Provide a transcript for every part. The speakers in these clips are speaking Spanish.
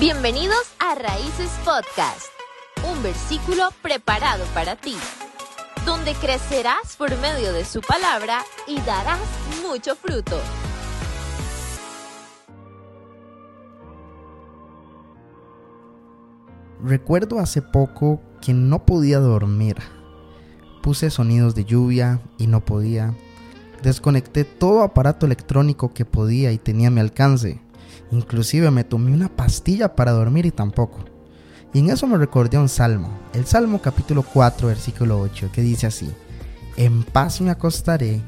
Bienvenidos a Raíces Podcast, un versículo preparado para ti, donde crecerás por medio de su palabra y darás mucho fruto. Recuerdo hace poco que no podía dormir. Puse sonidos de lluvia y no podía. Desconecté todo aparato electrónico que podía y tenía a mi alcance. Inclusive me tomé una pastilla para dormir y tampoco. Y en eso me recordé un salmo, el Salmo capítulo 4, versículo 8, que dice así, En paz me acostaré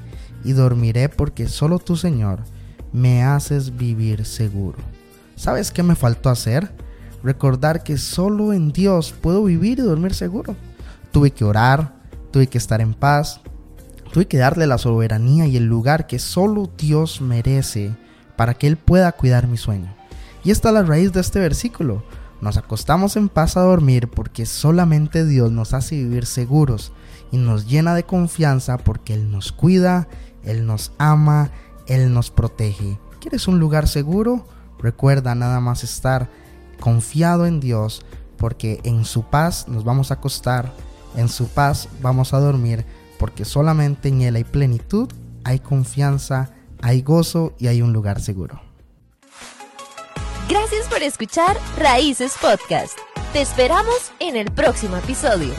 y dormiré porque solo tú, Señor, me haces vivir seguro. ¿Sabes qué me faltó hacer? recordar que solo en Dios puedo vivir y dormir seguro. Tuve que orar, tuve que estar en paz, tuve que darle la soberanía y el lugar que solo Dios merece para que Él pueda cuidar mi sueño. Y esta es la raíz de este versículo. Nos acostamos en paz a dormir porque solamente Dios nos hace vivir seguros y nos llena de confianza porque Él nos cuida, Él nos ama, Él nos protege. ¿Quieres un lugar seguro? Recuerda nada más estar confiado en Dios, porque en su paz nos vamos a acostar, en su paz vamos a dormir, porque solamente en Él hay plenitud, hay confianza, hay gozo y hay un lugar seguro. Gracias por escuchar Raíces Podcast. Te esperamos en el próximo episodio.